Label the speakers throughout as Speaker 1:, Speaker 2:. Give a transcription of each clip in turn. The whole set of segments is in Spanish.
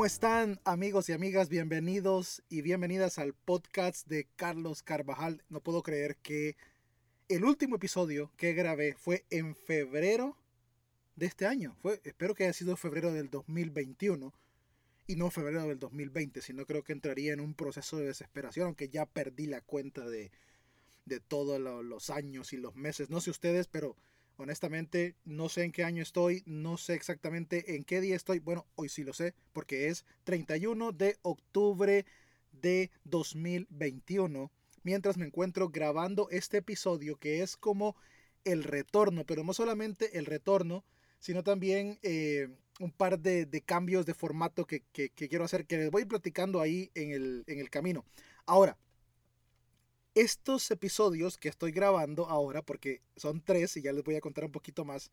Speaker 1: ¿Cómo están amigos y amigas? Bienvenidos y bienvenidas al podcast de Carlos Carvajal. No puedo creer que el último episodio que grabé fue en febrero de este año. Fue, espero que haya sido febrero del 2021 y no febrero del 2020, sino creo que entraría en un proceso de desesperación, aunque ya perdí la cuenta de, de todos los años y los meses. No sé ustedes, pero honestamente no sé en qué año estoy, no sé exactamente en qué día estoy. Bueno, hoy sí lo sé, porque es 31 de octubre de 2021, mientras me encuentro grabando este episodio que es como el retorno, pero no solamente el retorno, sino también eh, un par de, cambios de formato que, quiero hacer, que les voy platicando ahí en el, en el camino. Ahora, estos episodios que estoy grabando ahora, porque son tres y ya les voy a contar un poquito más,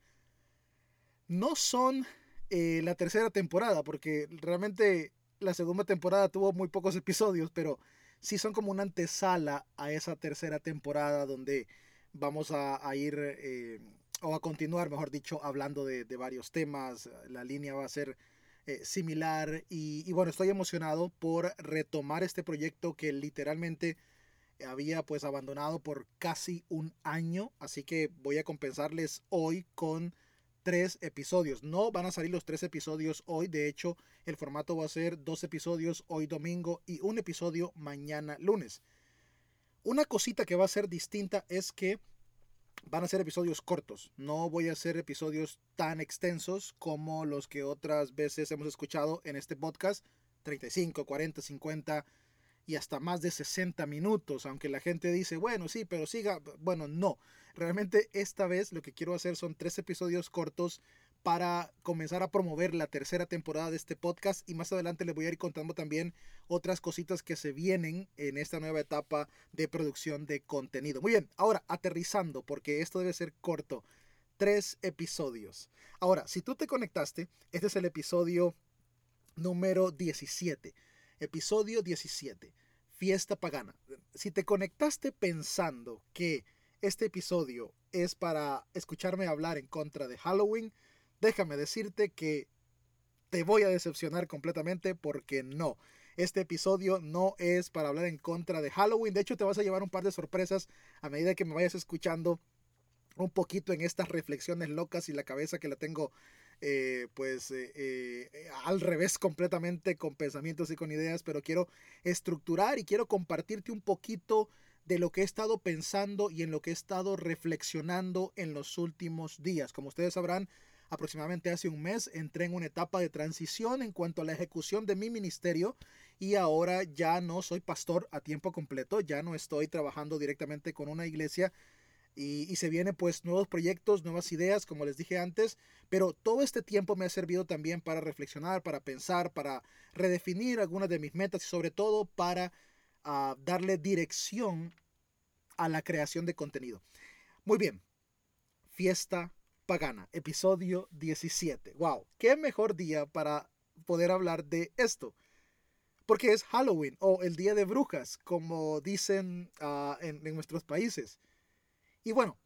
Speaker 1: no son eh, la tercera temporada, porque realmente la segunda temporada tuvo muy pocos episodios, pero sí son como una antesala a esa tercera temporada donde vamos a, ir, eh, o a continuar, mejor dicho, hablando de, varios temas. La línea va a ser eh, similar y, y bueno, estoy emocionado por retomar este proyecto que literalmente había pues abandonado por casi un año, así que voy a compensarles hoy con tres episodios. No van a salir los tres episodios hoy, de hecho el formato va a ser dos episodios hoy domingo y un episodio mañana lunes. Una cosita que va a ser distinta es que van a ser episodios cortos. No voy a hacer episodios tan extensos como los que otras veces hemos escuchado en este podcast. 35, 40, 50 y hasta más de 60 minutos, aunque la gente dice, bueno, sí, pero siga, bueno, no. Realmente esta vez lo que quiero hacer son tres episodios cortos para comenzar a promover la tercera temporada de este podcast y más adelante les voy a ir contando también otras cositas que se vienen en esta nueva etapa de producción de contenido. Muy bien, ahora aterrizando porque esto debe ser corto. Tres episodios. Ahora, si tú te conectaste, este es el episodio número 17 episodio 17, fiesta pagana. Si te conectaste pensando que este episodio es para escucharme hablar en contra de Halloween, déjame decirte que te voy a decepcionar completamente porque no. Este episodio no es para hablar en contra de Halloween. De hecho, te vas a llevar un par de sorpresas a medida que me vayas escuchando un poquito en estas reflexiones locas y la cabeza que la tengo eh, pues eh, eh, al revés completamente con pensamientos y con ideas, pero quiero estructurar y quiero compartirte un poquito de lo que he estado pensando y en lo que he estado reflexionando en los últimos días. Como ustedes sabrán, aproximadamente hace un mes entré en una etapa de transición en cuanto a la ejecución de mi ministerio y ahora ya no soy pastor a tiempo completo, ya no estoy trabajando directamente con una iglesia, y, se vienen pues nuevos proyectos, nuevas ideas, como les dije antes, pero todo este tiempo me ha servido también para reflexionar, para pensar, para redefinir algunas de mis metas y sobre todo para ah, darle dirección a la creación de contenido. Muy bien, fiesta pagana, episodio 17. ¡Wow! ¿Qué mejor día para poder hablar de esto? Porque es Halloween o el Día de Brujas, como dicen ah, en nuestros países. Y bueno,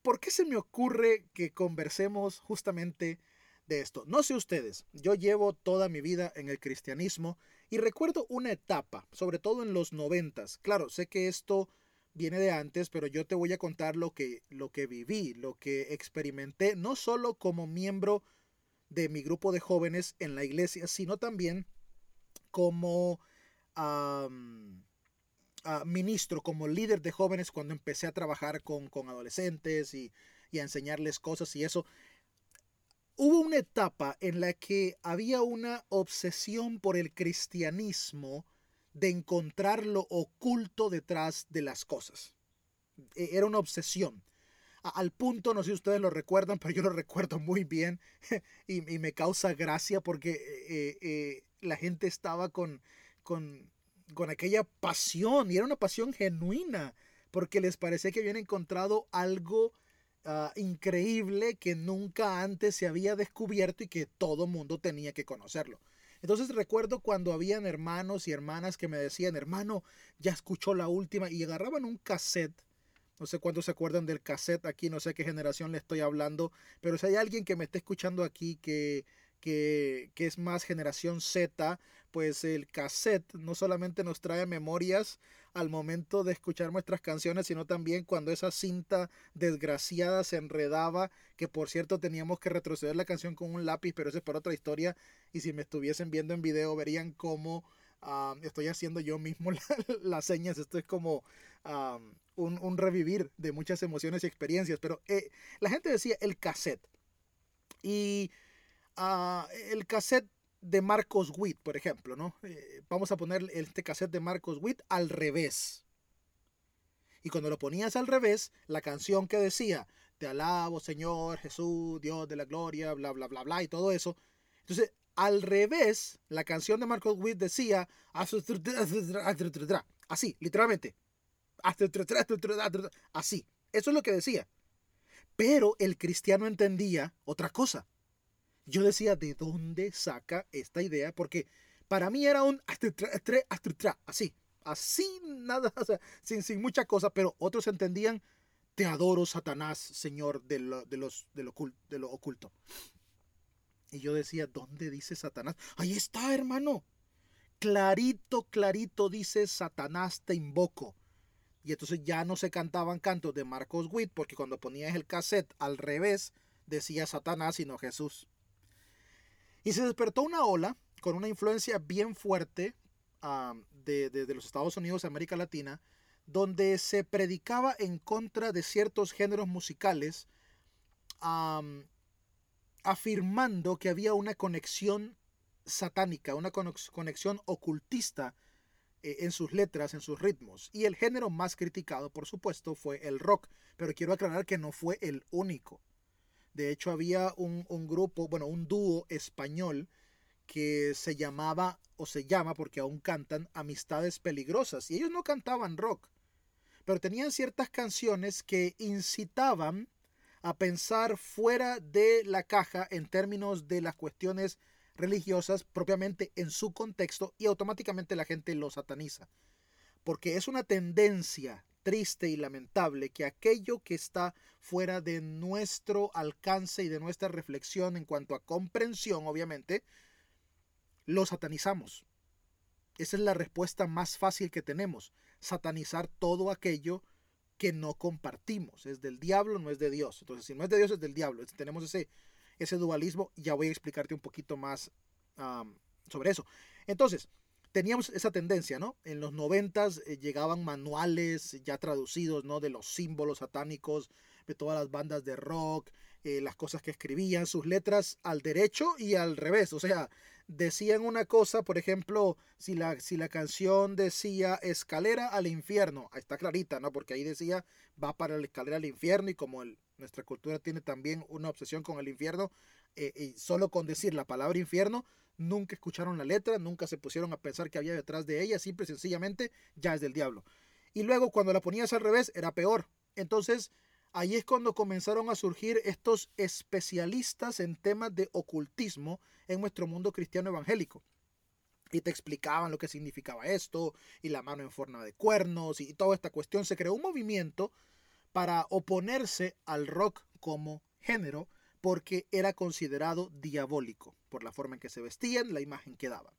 Speaker 1: ¿por qué se me ocurre que conversemos justamente de esto? No sé ustedes, yo llevo toda mi vida en el cristianismo y recuerdo una etapa, sobre todo en los noventas. Claro, sé que esto viene de antes, pero yo te voy a contar lo que, lo que viví, lo que experimenté, no solo como miembro de mi grupo de jóvenes en la iglesia, sino también como ministro, como líder de jóvenes cuando empecé a trabajar con, adolescentes y, a enseñarles cosas y eso. Hubo una etapa en la que había una obsesión por el cristianismo de encontrar lo oculto detrás de las cosas. E, era una obsesión. Al punto, no sé si ustedes lo recuerdan, pero yo lo recuerdo muy bien y, me causa gracia porque eh, eh, la gente estaba con, con con aquella pasión, y era una pasión genuina, porque les parecía que habían encontrado algo ah, increíble que nunca antes se había descubierto y que todo mundo tenía que conocerlo. Entonces recuerdo cuando habían hermanos y hermanas que me decían, hermano, ya escuchó la última, y agarraban un cassette. No sé cuántos se acuerdan del cassette aquí, no sé qué generación le estoy hablando, pero si hay alguien que me esté escuchando aquí que, que, que, es más generación Z, pues el cassette no solamente nos trae memorias al momento de escuchar nuestras canciones, sino también cuando esa cinta desgraciada se enredaba, que por cierto teníamos que retroceder la canción con un lápiz, pero eso es para otra historia, y si me estuviesen viendo en video verían cómo ah, estoy haciendo yo mismo las señas, esto es como ah, un, revivir de muchas emociones y experiencias, pero eh, la gente decía el cassette, y uh, el cassette de Marcos Witt, por ejemplo, ¿no? Eh, vamos a poner este cassette de Marcos Witt al revés. Y cuando lo ponías al revés, la canción que decía, te alabo Señor Jesús, Dios de la gloria, bla, bla, bla, bla, y todo eso. Entonces, al revés, la canción de Marcos Witt decía, así, literalmente. Así. Eso es lo que decía. Pero el cristiano entendía otra cosa yo decía, ¿de dónde saca esta idea? Porque para mí era un así, así, nada, sin, sin mucha cosa, pero otros entendían, te adoro, Satanás, Señor de de los, de lo, de lo oculto. Y yo decía, ¿dónde dice Satanás? Ahí está, hermano. Clarito, clarito dice, Satanás te invoco. Y entonces ya no se cantaban cantos de Marcos Witt, porque cuando ponías el cassette al revés, decía Satanás, sino Jesús. Y se despertó una ola con una influencia bien fuerte de, los Estados Unidos América Latina, donde se predicaba en contra de ciertos géneros musicales, afirmando que había una conexión satánica, una conexión ocultista eh, en sus letras, en sus ritmos. Y el género más criticado, por supuesto, fue el rock, pero quiero aclarar que no fue el único. De hecho, había un, grupo, bueno, un dúo español que se llamaba, o se llama porque aún cantan, Amistades Peligrosas. Y ellos no cantaban rock, pero tenían ciertas canciones que incitaban a pensar fuera de la caja en términos de las cuestiones religiosas propiamente en su contexto y automáticamente la gente lo sataniza. Porque es una tendencia triste y lamentable que aquello que está fuera de nuestro alcance y de nuestra reflexión en cuanto a comprensión, obviamente, lo satanizamos. Esa es la respuesta más fácil que tenemos, satanizar todo aquello que no compartimos. Es del diablo, no es de Dios. Entonces, si no es de Dios, es del diablo. tenemos ese, ese dualismo. Ya voy a explicarte un poquito más sobre eso. Entonces, teníamos esa tendencia, ¿no? En los noventas eh, llegaban manuales ya traducidos, ¿no? De los símbolos satánicos, de todas las bandas de rock, eh, las cosas que escribían, sus letras al derecho y al revés. O sea, decían una cosa, por ejemplo, si la, si la canción decía escalera al infierno, ahí está clarita, ¿no? Porque ahí decía va para la escalera al infierno y como nuestra cultura tiene también una obsesión con el infierno, eh, y solo con decir la palabra infierno, nunca escucharon la letra, nunca se pusieron a pensar que había detrás de ella, simple y sencillamente ya es del diablo. Y luego cuando la ponías al revés era peor. Entonces ahí es cuando comenzaron a surgir estos especialistas en temas de ocultismo en nuestro mundo cristiano evangélico. Y te explicaban lo que significaba esto, y la mano en forma de cuernos, y toda esta cuestión. Se creó un movimiento para oponerse al rock como género, porque era considerado diabólico por la forma en que se vestían, la imagen que daban.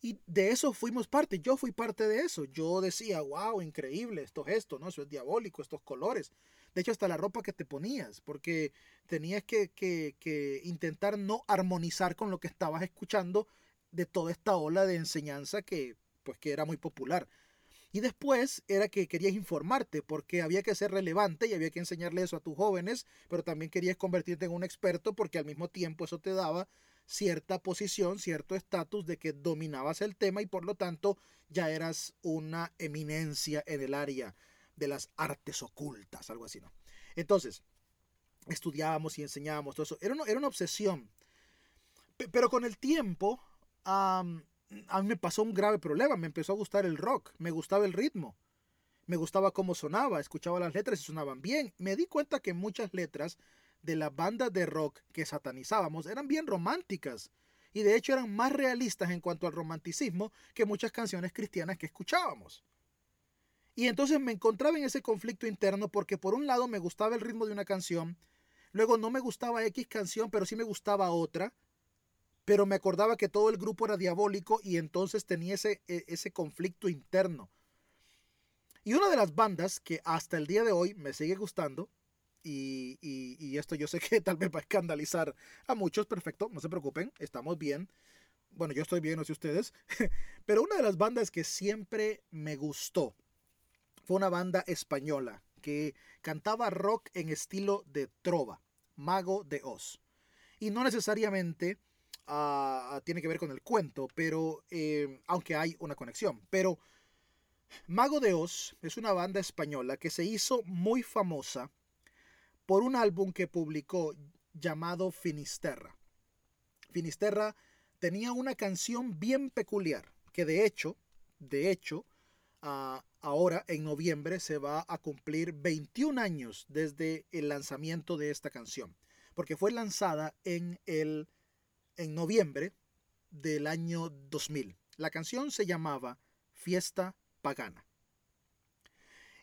Speaker 1: Y de eso fuimos parte, yo fui parte de eso. Yo decía, wow, increíble, esto es esto, ¿no? Eso es diabólico, estos colores. De hecho, hasta la ropa que te ponías, porque tenías que, que, que intentar no armonizar con lo que estabas escuchando de toda esta ola de enseñanza que, pues, que era muy popular. Y después era que querías informarte porque había que ser relevante y había que enseñarle eso a tus jóvenes, pero también querías convertirte en un experto porque al mismo tiempo eso te daba cierta posición, cierto estatus de que dominabas el tema y por lo tanto ya eras una eminencia en el área de las artes ocultas, algo así, ¿no? Entonces, estudiábamos y enseñábamos todo eso. Era una, era una obsesión. pero con el tiempo, a mí me pasó un grave problema. Me empezó a gustar el rock, me gustaba el ritmo, me gustaba cómo sonaba, escuchaba las letras y sonaban bien. Me di cuenta que muchas letras de la banda de rock que satanizábamos eran bien románticas y de hecho eran más realistas en cuanto al romanticismo que muchas canciones cristianas que escuchábamos. Y entonces me encontraba en ese conflicto interno porque por un lado me gustaba el ritmo de una canción, luego no me gustaba X canción, pero sí me gustaba otra, pero me acordaba que todo el grupo era diabólico y entonces tenía ese, e, ese conflicto interno. Y una de las bandas que hasta el día de hoy me sigue gustando, y, y, esto yo sé que tal vez va a escandalizar a muchos, perfecto, no se preocupen, estamos bien. Bueno, yo estoy bien, no sé ustedes, pero una de las bandas que siempre me gustó fue una banda española que cantaba rock en estilo de trova, Mago de Oz. Y no necesariamente tiene que ver con el cuento, pero eh, aunque hay una conexión. Pero Mago de Oz es una banda española que se hizo muy famosa por un álbum que publicó llamado Finisterra. Finisterra tenía una canción bien peculiar que de hecho, de hecho, ah, ahora en noviembre se va a cumplir 21 años desde el lanzamiento de esta canción, porque fue lanzada en el en noviembre del año 2000. La canción se llamaba Fiesta Pagana.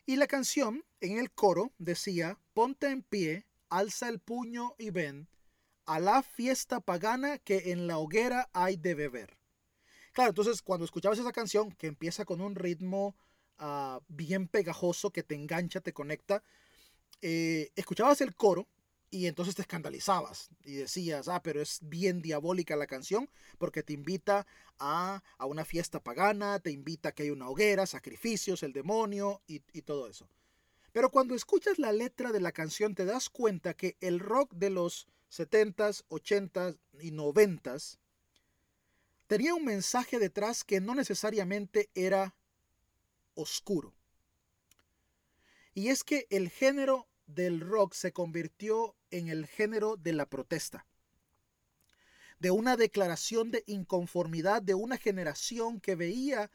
Speaker 1: Y la canción en el coro decía, ponte en pie, alza el puño y ven a la fiesta pagana que en la hoguera hay de beber. Claro, entonces cuando escuchabas esa canción que empieza con un ritmo Ah, bien pegajoso que te engancha, te conecta. Eh, escuchabas el coro y entonces te escandalizabas y decías, ah, pero es bien diabólica la canción porque te invita a, a una fiesta pagana, te invita a que hay una hoguera, sacrificios, el demonio y, y todo eso. Pero cuando escuchas la letra de la canción te das cuenta que el rock de los 70s, 80s y 90s tenía un mensaje detrás que no necesariamente era oscuro. Y es que el género del rock se convirtió en el género de la protesta, de una declaración de inconformidad de una generación que veía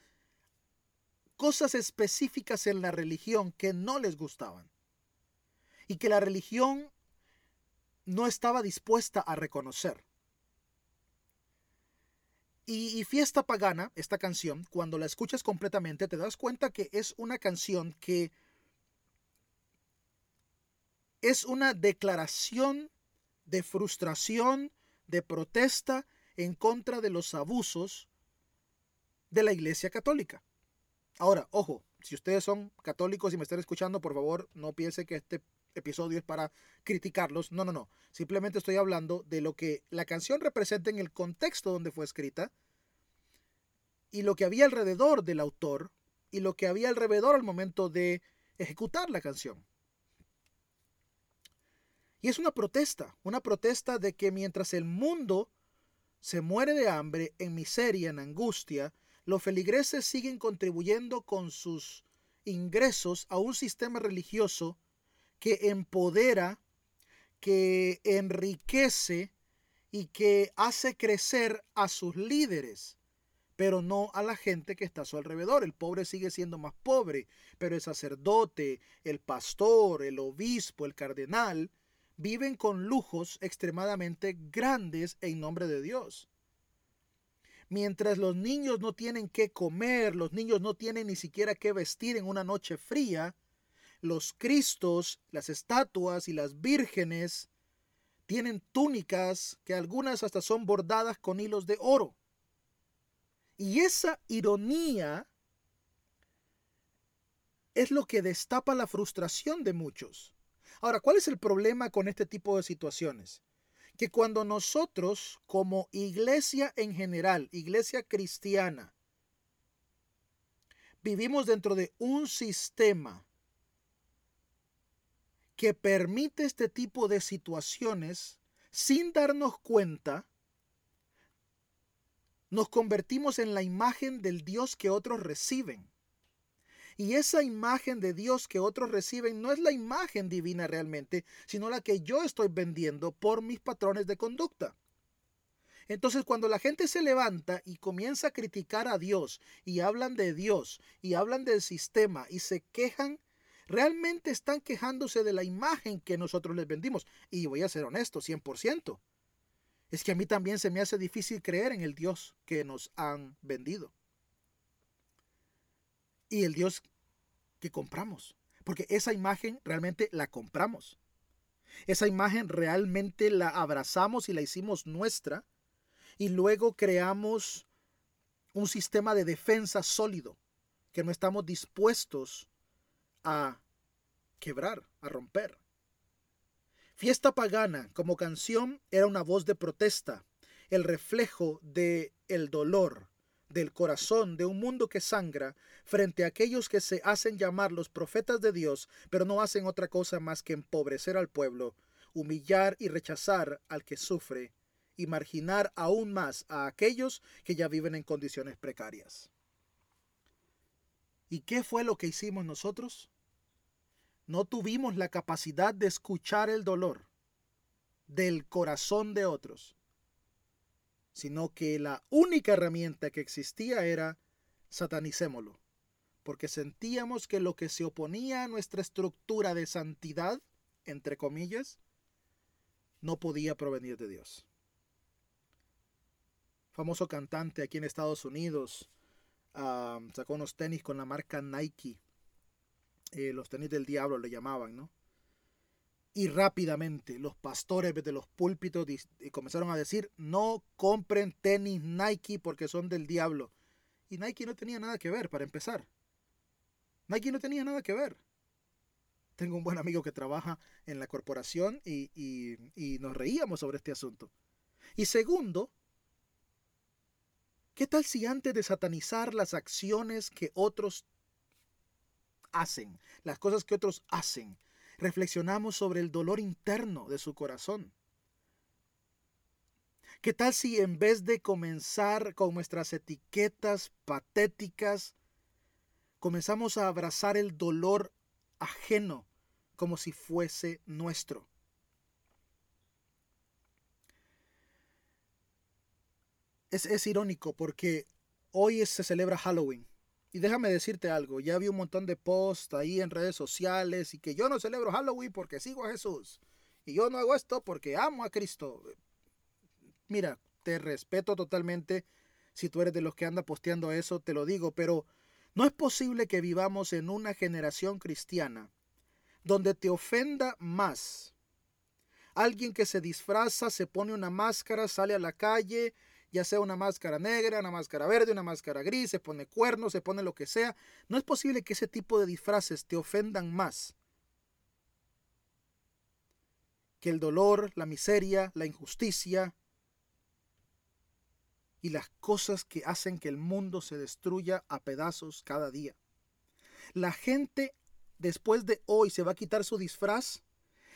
Speaker 1: cosas específicas en la religión que no les gustaban y que la religión no estaba dispuesta a reconocer. Y, Fiesta Pagana, esta canción, cuando la escuchas completamente, te das cuenta que es una canción que es una declaración de frustración, de protesta en contra de los abusos de la Iglesia Católica. Ahora, ojo, si ustedes son católicos y me están escuchando, por favor, no piense que este episodio es para criticarlos. No, no, no. Simplemente estoy hablando de lo que la canción representa en el contexto donde fue escrita y lo que había alrededor del autor y lo que había alrededor al momento de ejecutar la canción. Y es una protesta, una protesta de que mientras el mundo se muere de hambre, en miseria, en angustia, los feligreses siguen contribuyendo con sus ingresos a un sistema religioso que empodera, que enriquece y que hace crecer a sus líderes, pero no a la gente que está a su alrededor. El pobre sigue siendo más pobre, pero el sacerdote, el pastor, el obispo, el cardenal, viven con lujos extremadamente grandes en nombre de Dios. Mientras los niños no tienen qué comer, los niños no tienen ni siquiera qué vestir en una noche fría, los cristos, las estatuas y las vírgenes tienen túnicas que algunas hasta son bordadas con hilos de oro. Y esa ironía es lo que destapa la frustración de muchos. Ahora, ¿cuál es el problema con este tipo de situaciones? Que cuando nosotros, como iglesia en general, iglesia cristiana, vivimos dentro de un sistema que permite este tipo de situaciones sin darnos cuenta, nos convertimos en la imagen del Dios que otros reciben. Y esa imagen de Dios que otros reciben no es la imagen divina realmente, sino la que yo estoy vendiendo por mis patrones de conducta. Entonces cuando la gente se levanta y comienza a criticar a Dios y hablan de Dios y hablan del sistema y se quejan realmente están quejándose de la imagen que nosotros les vendimos. Y voy a ser honesto, 100%. Es que a mí también se me hace difícil creer en el Dios que nos han vendido. Y el Dios que compramos. Porque esa imagen realmente la compramos. Esa imagen realmente la abrazamos y la hicimos nuestra. y luego creamos un sistema de defensa sólido que no estamos dispuestos a quebrar, a romper. Fiesta pagana como canción era una voz de protesta, el reflejo de el dolor del corazón de un mundo que sangra frente a aquellos que se hacen llamar los profetas de Dios, pero no hacen otra cosa más que empobrecer al pueblo, humillar y rechazar al que sufre y marginar aún más a aquellos que ya viven en condiciones precarias. ¿Y qué fue lo que hicimos nosotros? No tuvimos la capacidad de escuchar el dolor del corazón de otros, sino que la única herramienta que existía era satanicémoslo, porque sentíamos que lo que se oponía a nuestra estructura de santidad, entre comillas, no podía provenir de Dios famoso cantante aquí en Estados Unidos, sacó unos tenis con la marca Nike. Eh, los tenis del diablo le llamaban, ¿no? Y rápidamente los pastores de los púlpitos comenzaron a decir, no compren tenis Nike porque son del diablo. Y Nike no tenía nada que ver, para empezar. Nike no tenía nada que ver. Tengo un buen amigo que trabaja en la corporación y, y nos reíamos sobre este asunto. Y segundo, ¿Qué tal si antes de satanizar las acciones que otros hacen, las cosas que otros hacen, reflexionamos sobre el dolor interno de su corazón? ¿Qué tal si en vez de comenzar con nuestras etiquetas patéticas, comenzamos a abrazar el dolor ajeno como si fuese nuestro? es, irónico porque hoy se celebra Halloween. Y déjame decirte algo, ya vi un montón de posts ahí en redes sociales y que yo no celebro Halloween porque sigo a Jesús. Y yo no hago esto porque amo a Cristo. Mira, te respeto totalmente. Si tú eres de los que anda posteando eso, te lo digo, pero no es posible que vivamos en una generación cristiana donde te ofenda más alguien que se disfraza, se pone una máscara, sale a la calle ya sea una máscara negra, una máscara verde, una máscara gris, se pone cuernos, se pone lo que sea. No es posible que ese tipo de disfraces te ofendan más que el dolor, la miseria, la injusticia y las cosas que hacen que el mundo se destruya a pedazos cada día. La gente después de hoy se va a quitar su disfraz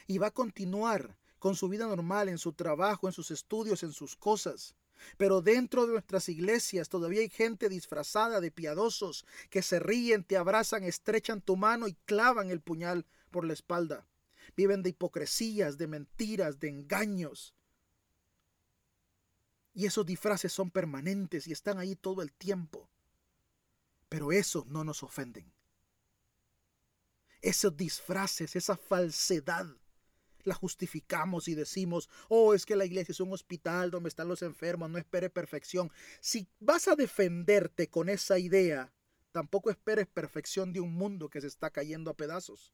Speaker 1: y va a continuar con su vida normal, en su trabajo, en sus estudios, en sus cosas. Pero dentro de nuestras iglesias todavía hay gente disfrazada de piadosos que se ríen, te abrazan, estrechan tu mano y clavan el puñal por la espalda. Viven de hipocresías, de mentiras, de engaños. Y esos disfraces son permanentes y están ahí todo el tiempo. Pero eso no nos ofenden. Esos disfraces, esa falsedad la justificamos y decimos, oh, es que la iglesia es un hospital donde están los enfermos, no espere perfección. Si vas a defenderte con esa idea, tampoco esperes perfección de un mundo que se está cayendo a pedazos.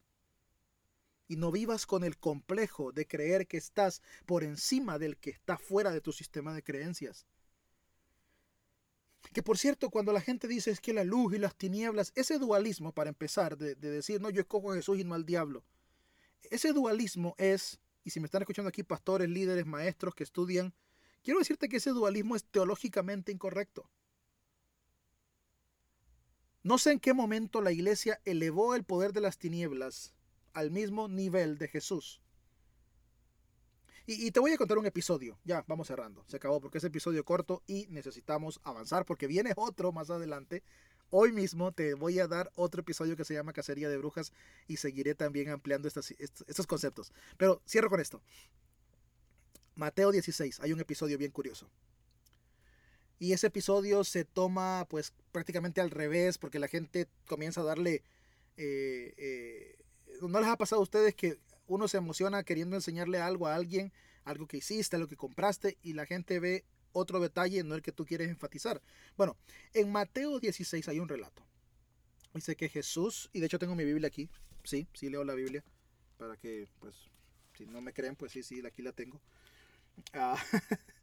Speaker 1: Y no vivas con el complejo de creer que estás por encima del que está fuera de tu sistema de creencias. Que por cierto, cuando la gente dice es que la luz y las tinieblas, ese dualismo, para empezar, de, de decir, no, yo escojo a Jesús y no al diablo, ese dualismo es, y si me están escuchando aquí pastores, líderes, maestros que estudian, quiero decirte que ese dualismo es teológicamente incorrecto. No sé en qué momento la iglesia elevó el poder de las tinieblas al mismo nivel de Jesús. Y, te voy a contar un episodio. Ya, vamos cerrando. Se acabó porque es episodio corto y necesitamos avanzar porque viene otro más adelante Hoy mismo te voy a dar otro episodio que se llama Cacería de Brujas y seguiré también ampliando estos, conceptos. Pero cierro con esto. Mateo 16, hay un episodio bien curioso. Y ese episodio se toma pues prácticamente al revés porque la gente comienza a darle... Eh, eh, ¿No les ha pasado a ustedes que uno se emociona queriendo enseñarle algo a alguien, algo que hiciste, algo que compraste y la gente ve otro detalle, no el que tú quieres enfatizar. Bueno, en Mateo 16 hay un relato. Dice que Jesús, y de hecho tengo mi Biblia aquí, sí, sí leo la Biblia, para que, pues, si no me creen, pues sí, sí, aquí la tengo. Ah,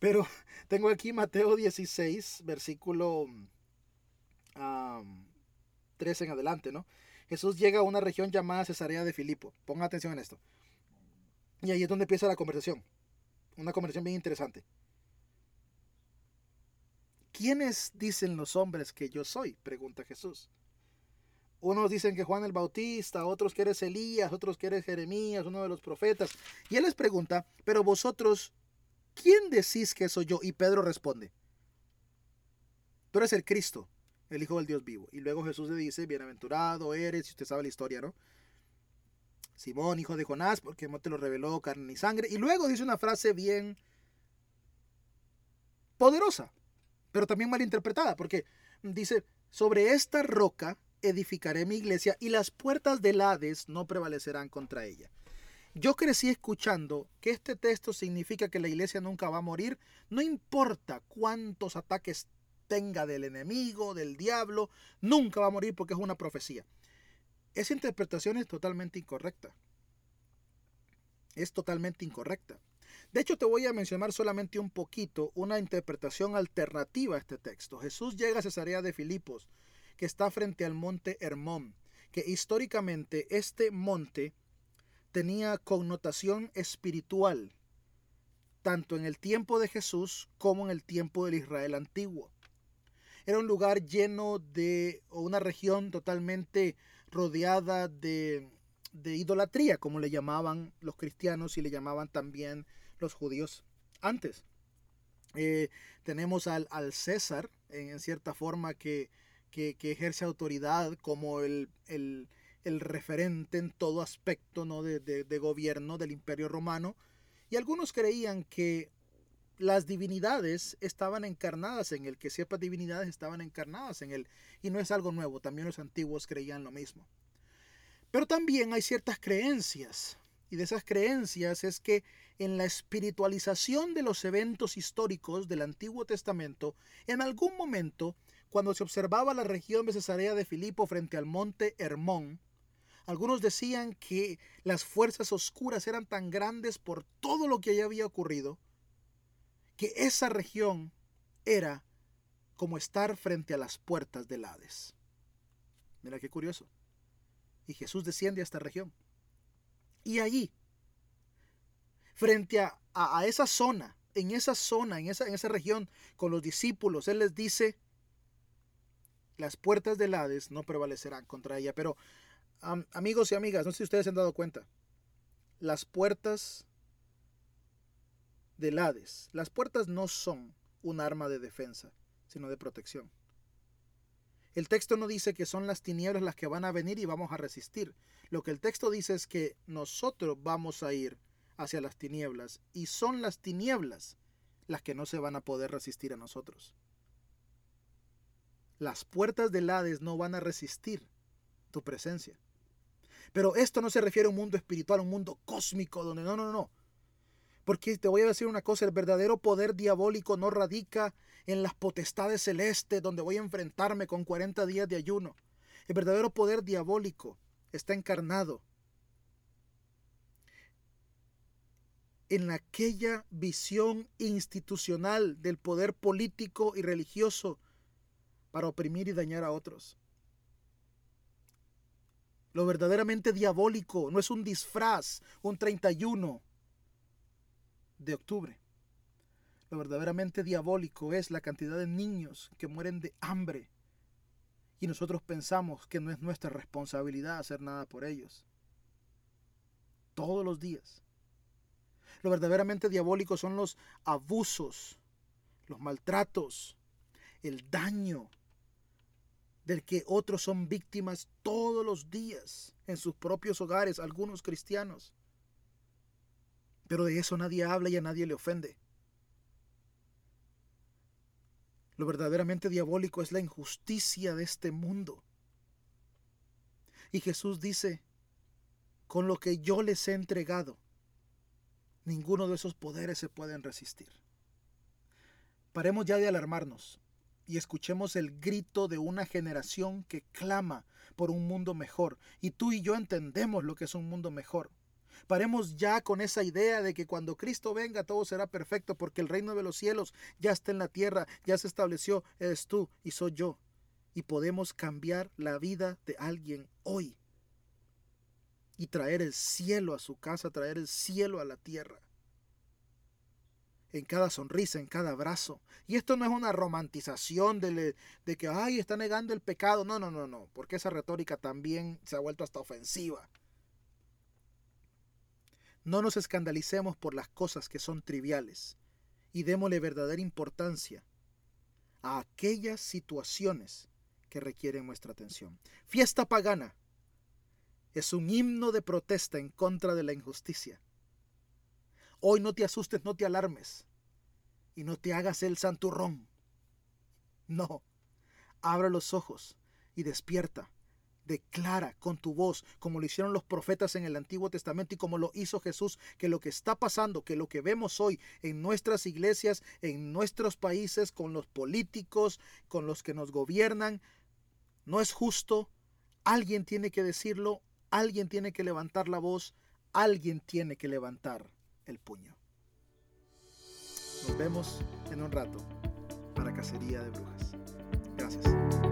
Speaker 1: Pero tengo aquí Mateo 16, versículo 3 en adelante, ¿no? Jesús llega a una región llamada Cesarea de Filipo. Ponga atención en esto. Y ahí es donde empieza la conversación. Una conversación bien interesante. ¿Quiénes dicen los hombres que yo soy? Pregunta Jesús. Unos dicen que Juan el Bautista, otros que eres Elías, otros que eres Jeremías, uno de los profetas. Y él les pregunta, pero vosotros, ¿quién decís que soy yo? Y Pedro responde, tú eres el Cristo, el Hijo del Dios vivo. Y luego Jesús le dice, bienaventurado eres, si usted sabe la historia, ¿no? Simón, hijo de Jonás, porque no te lo reveló carne ni sangre. Y luego dice una frase bien poderosa, pero también mal interpretada, porque dice, sobre esta roca edificaré mi iglesia y las puertas del Hades no prevalecerán contra ella. Yo crecí escuchando que este texto significa que la iglesia nunca va a morir, no importa cuántos ataques tenga del enemigo, del diablo, nunca va a morir porque es una profecía. Esa interpretación es totalmente incorrecta. Es totalmente incorrecta. De hecho, te voy a mencionar solamente un poquito una interpretación alternativa a este texto. Jesús llega a Cesarea de Filipos, que está frente al monte Hermón, que históricamente este monte tenía connotación espiritual, tanto en el tiempo de Jesús como en el tiempo del Israel antiguo. Era un lugar lleno de, o una región totalmente rodeada de, de idolatría, como le llamaban los cristianos y le llamaban también los judíos antes. Eh, tenemos al, al César, en, cierta forma, que que, ejerce autoridad como el, referente en todo aspecto ¿no? de, gobierno del imperio romano. Y algunos creían que las divinidades estaban encarnadas en él, que ciertas divinidades estaban encarnadas en él. Y no es algo nuevo, también los antiguos creían lo mismo. Pero también hay ciertas creencias, y de esas creencias es que en la espiritualización de los eventos históricos del Antiguo Testamento, en algún momento cuando se observaba la región de Cesarea de Filipo frente al monte Hermón, algunos decían que las fuerzas oscuras eran tan grandes por todo lo que allí había ocurrido, que esa región era como estar frente a las puertas del Hades. Mira qué curioso. Y Jesús desciende a esta región. Y allí, frente a, a, esa zona, en esa zona, en esa, en esa región, con los discípulos, Él les dice, las puertas del Hades no prevalecerán contra ella. Pero amigos y amigas, no sé si ustedes se han dado cuenta, las puertas del Hades, las puertas no son un arma de defensa, sino de protección. El texto no dice que son las tinieblas las que van a venir y vamos a resistir. Lo que el texto dice es que nosotros vamos a ir hacia las tinieblas y son las tinieblas las que no se van a poder resistir a nosotros. Las puertas del Hades no van a resistir tu presencia. Pero esto no se refiere a un mundo espiritual, un mundo cósmico, donde no, no, no. Porque te voy a decir una cosa, el verdadero poder diabólico no radica en las potestades celestes, donde voy a enfrentarme con 40 días de ayuno. El verdadero poder diabólico está encarnado en aquella visión institucional del poder político y religioso para oprimir y dañar a otros. Lo verdaderamente diabólico no es un disfraz, un 31 de octubre. Lo verdaderamente diabólico es la cantidad de niños que mueren de hambre y nosotros pensamos que no es nuestra responsabilidad hacer nada por ellos. Todos los días. Lo verdaderamente diabólico son los abusos, los maltratos, el daño del que otros son víctimas todos los días en sus propios hogares, algunos cristianos. Pero de eso nadie habla y a nadie le ofende. Lo verdaderamente diabólico es la injusticia de este mundo. Y Jesús dice, con lo que yo les he entregado, ninguno de esos poderes se pueden resistir. Paremos ya de alarmarnos y escuchemos el grito de una generación que clama por un mundo mejor. Y tú y yo entendemos lo que es un mundo mejor. Paremos ya con esa idea de que cuando Cristo venga todo será perfecto porque el reino de los cielos ya está en la tierra, ya se estableció, eres tú y soy yo. Y podemos cambiar la vida de alguien hoy. Y traer el cielo a su casa, traer el cielo a la tierra en cada sonrisa, en cada abrazo. Y esto no es una romantización de, de, que, ay, está negando el pecado. No, no, no, no, porque esa retórica también se ha vuelto hasta ofensiva. No nos escandalicemos por las cosas que son triviales y démosle verdadera importancia a aquellas situaciones que requieren nuestra atención. Fiesta pagana es un himno de protesta en contra de la injusticia Hoy no te asustes, no te alarmes y no te hagas el santurrón. No, abre los ojos y despierta. Declara con tu voz, como lo hicieron los profetas en el Antiguo Testamento y como lo hizo Jesús, que lo que está pasando, que lo que vemos hoy en nuestras iglesias, en nuestros países, con los políticos, con los que nos gobiernan, no es justo. Alguien tiene que decirlo, alguien tiene que levantar la voz, alguien tiene que levantar el puño. Nos vemos en un rato para Cacería de Brujas. Gracias.